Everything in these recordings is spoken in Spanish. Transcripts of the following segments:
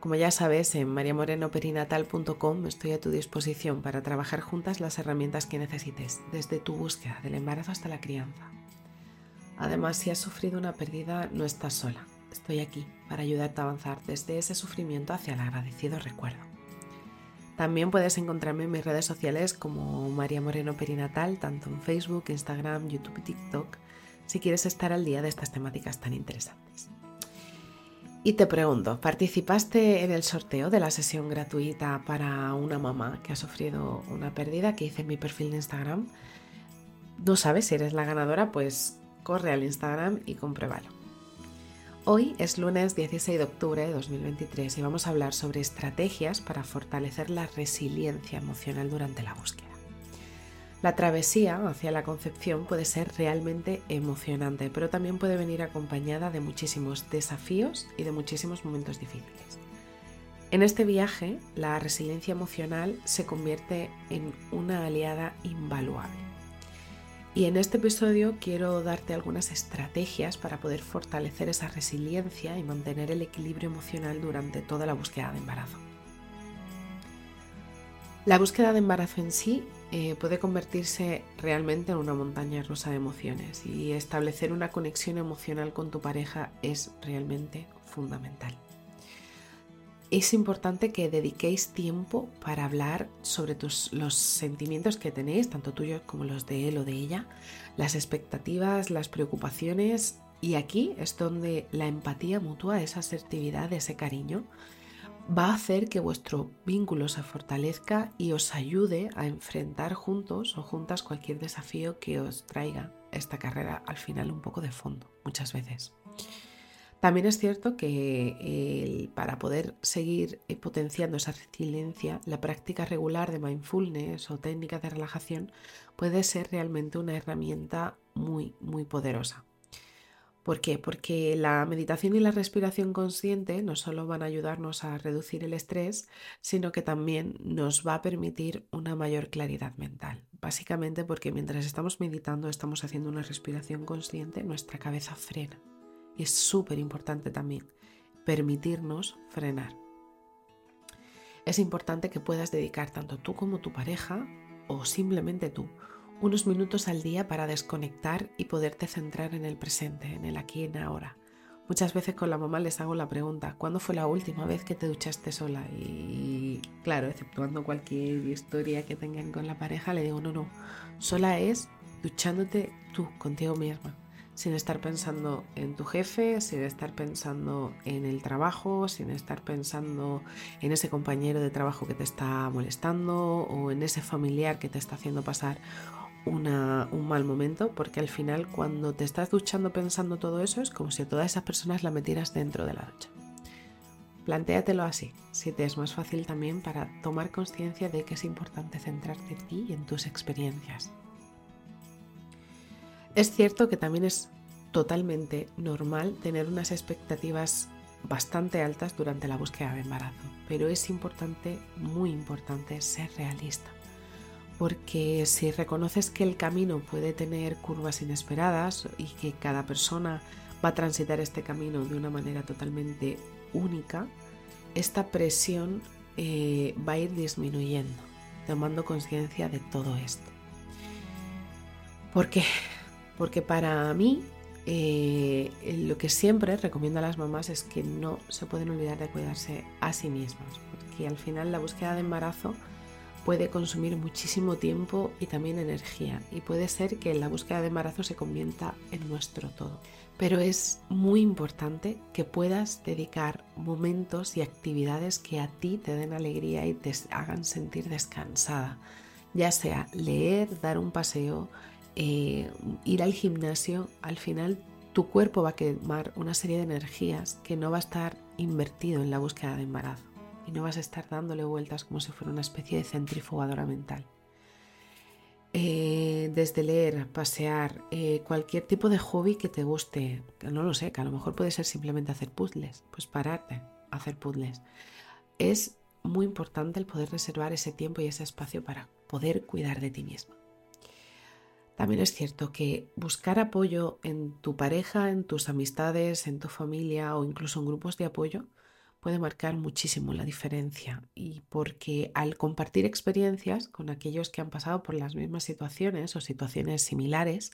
Como ya sabes, en mariamorenoperinatal.com estoy a tu disposición para trabajar juntas las herramientas que necesites, desde tu búsqueda del embarazo hasta la crianza. Además, si has sufrido una pérdida, no estás sola. Estoy aquí para ayudarte a avanzar desde ese sufrimiento hacia el agradecido recuerdo. También puedes encontrarme en mis redes sociales como María Moreno Perinatal, tanto en Facebook, Instagram, YouTube y TikTok, si quieres estar al día de estas temáticas tan interesantes. Y te pregunto, ¿participaste en el sorteo de la sesión gratuita para una mamá que ha sufrido una pérdida que hice en mi perfil de Instagram? ¿No sabes si eres la ganadora? Pues corre al Instagram y compruébalo. Hoy es lunes 16 de octubre de 2023 y vamos a hablar sobre estrategias para fortalecer la resiliencia emocional durante la búsqueda. La travesía hacia la concepción puede ser realmente emocionante, pero también puede venir acompañada de muchísimos desafíos y de muchísimos momentos difíciles. En este viaje, la resiliencia emocional se convierte en una aliada invaluable. Y en este episodio quiero darte algunas estrategias para poder fortalecer esa resiliencia y mantener el equilibrio emocional durante toda la búsqueda de embarazo. La búsqueda de embarazo en sí eh, puede convertirse realmente en una montaña rusa de emociones y establecer una conexión emocional con tu pareja es realmente fundamental. Es importante que dediquéis tiempo para hablar sobre los sentimientos que tenéis, tanto tuyos como los de él o de ella, las expectativas, las preocupaciones y aquí es donde la empatía mutua, esa asertividad, ese cariño, va a hacer que vuestro vínculo se fortalezca y os ayude a enfrentar juntos o juntas cualquier desafío que os traiga esta carrera al final un poco de fondo, muchas veces. También es cierto que para poder seguir eh, potenciando esa resiliencia, la práctica regular de mindfulness o técnicas de relajación puede ser realmente una herramienta muy, muy poderosa. ¿Por qué? Porque la meditación y la respiración consciente no solo van a ayudarnos a reducir el estrés, sino que también nos va a permitir una mayor claridad mental. Básicamente porque mientras estamos meditando, estamos haciendo una respiración consciente, nuestra cabeza frena. Y es súper importante también permitirnos frenar. Es importante que puedas dedicar tanto tú como tu pareja o simplemente tú unos minutos al día para desconectar y poderte centrar en el presente, en el aquí y en ahora. Muchas veces con la mamá les hago la pregunta, ¿cuándo fue la última vez que te duchaste sola? Y claro, exceptuando cualquier historia que tengan con la pareja, le digo, no, no, sola es duchándote tú, contigo misma, sin estar pensando en tu jefe, sin estar pensando en el trabajo, sin estar pensando en ese compañero de trabajo que te está molestando o en ese familiar que te está haciendo pasar un mal momento porque al final cuando te estás duchando pensando todo eso es como si a todas esas personas la metieras dentro de la ducha. Plantéatelo así, si te es más fácil también para tomar conciencia de que es importante centrarte en ti y en tus experiencias. Es cierto que también es totalmente normal tener unas expectativas bastante altas durante la búsqueda de embarazo, pero es importante, muy importante, ser realista porque si reconoces que el camino puede tener curvas inesperadas y que cada persona va a transitar este camino de una manera totalmente única, esta presión eh, va a ir disminuyendo, tomando conciencia de todo esto. ¿Por qué? Porque para mí eh, lo que siempre recomiendo a las mamás es que no se pueden olvidar de cuidarse a sí mismas, porque al final la búsqueda de embarazo puede consumir muchísimo tiempo y también energía y puede ser que la búsqueda de embarazo se convierta en nuestro todo. Pero es muy importante que puedas dedicar momentos y actividades que a ti te den alegría y te hagan sentir descansada, ya sea leer, dar un paseo, eh, ir al gimnasio, al final tu cuerpo va a quemar una serie de energías que no va a estar invertido en la búsqueda de embarazo y no vas a estar dándole vueltas como si fuera una especie de centrifugadora mental. eh, desde leer, pasear, eh, cualquier tipo de hobby que te guste, no lo sé, que a lo mejor puede ser simplemente hacer puzzles, pues pararte, hacer puzzles. Es muy importante el poder reservar ese tiempo y ese espacio para poder cuidar de ti mismo. También es cierto que buscar apoyo en tu pareja, en tus amistades, en tu familia o incluso en grupos de apoyo puede marcar muchísimo la diferencia y porque al compartir experiencias con aquellos que han pasado por las mismas situaciones o situaciones similares,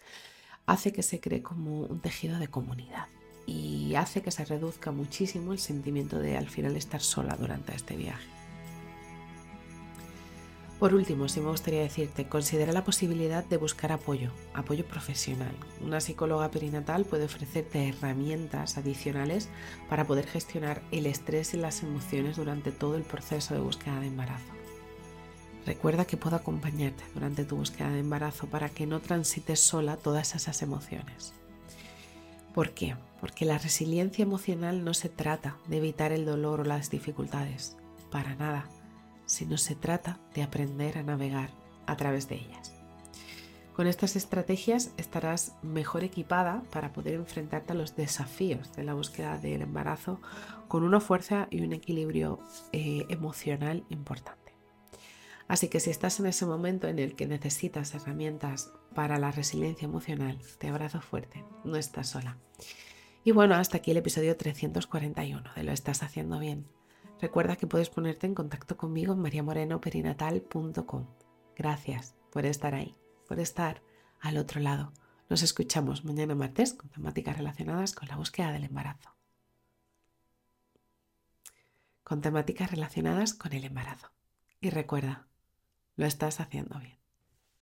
hace que se cree como un tejido de comunidad y hace que se reduzca muchísimo el sentimiento de al final estar sola durante este viaje. Por último, sí me gustaría decirte, considera la posibilidad de buscar apoyo, apoyo profesional. Una psicóloga perinatal puede ofrecerte herramientas adicionales para poder gestionar el estrés y las emociones durante todo el proceso de búsqueda de embarazo. Recuerda que puedo acompañarte durante tu búsqueda de embarazo para que no transites sola todas esas emociones. ¿Por qué? Porque la resiliencia emocional no se trata de evitar el dolor o las dificultades, para nada sino se trata de aprender a navegar a través de ellas. Con estas estrategias estarás mejor equipada para poder enfrentarte a los desafíos de la búsqueda del embarazo con una fuerza y un equilibrio eh, emocional importante. Así que si estás en ese momento en el que necesitas herramientas para la resiliencia emocional, te abrazo fuerte, no estás sola. Y bueno, hasta aquí el episodio 341 de Lo estás haciendo bien. Recuerda que puedes ponerte en contacto conmigo en mariamorenoperinatal.com. Gracias por estar ahí, por estar al otro lado. Nos escuchamos mañana martes con temáticas relacionadas con la búsqueda del embarazo. Con temáticas relacionadas con el embarazo. Y recuerda, lo estás haciendo bien.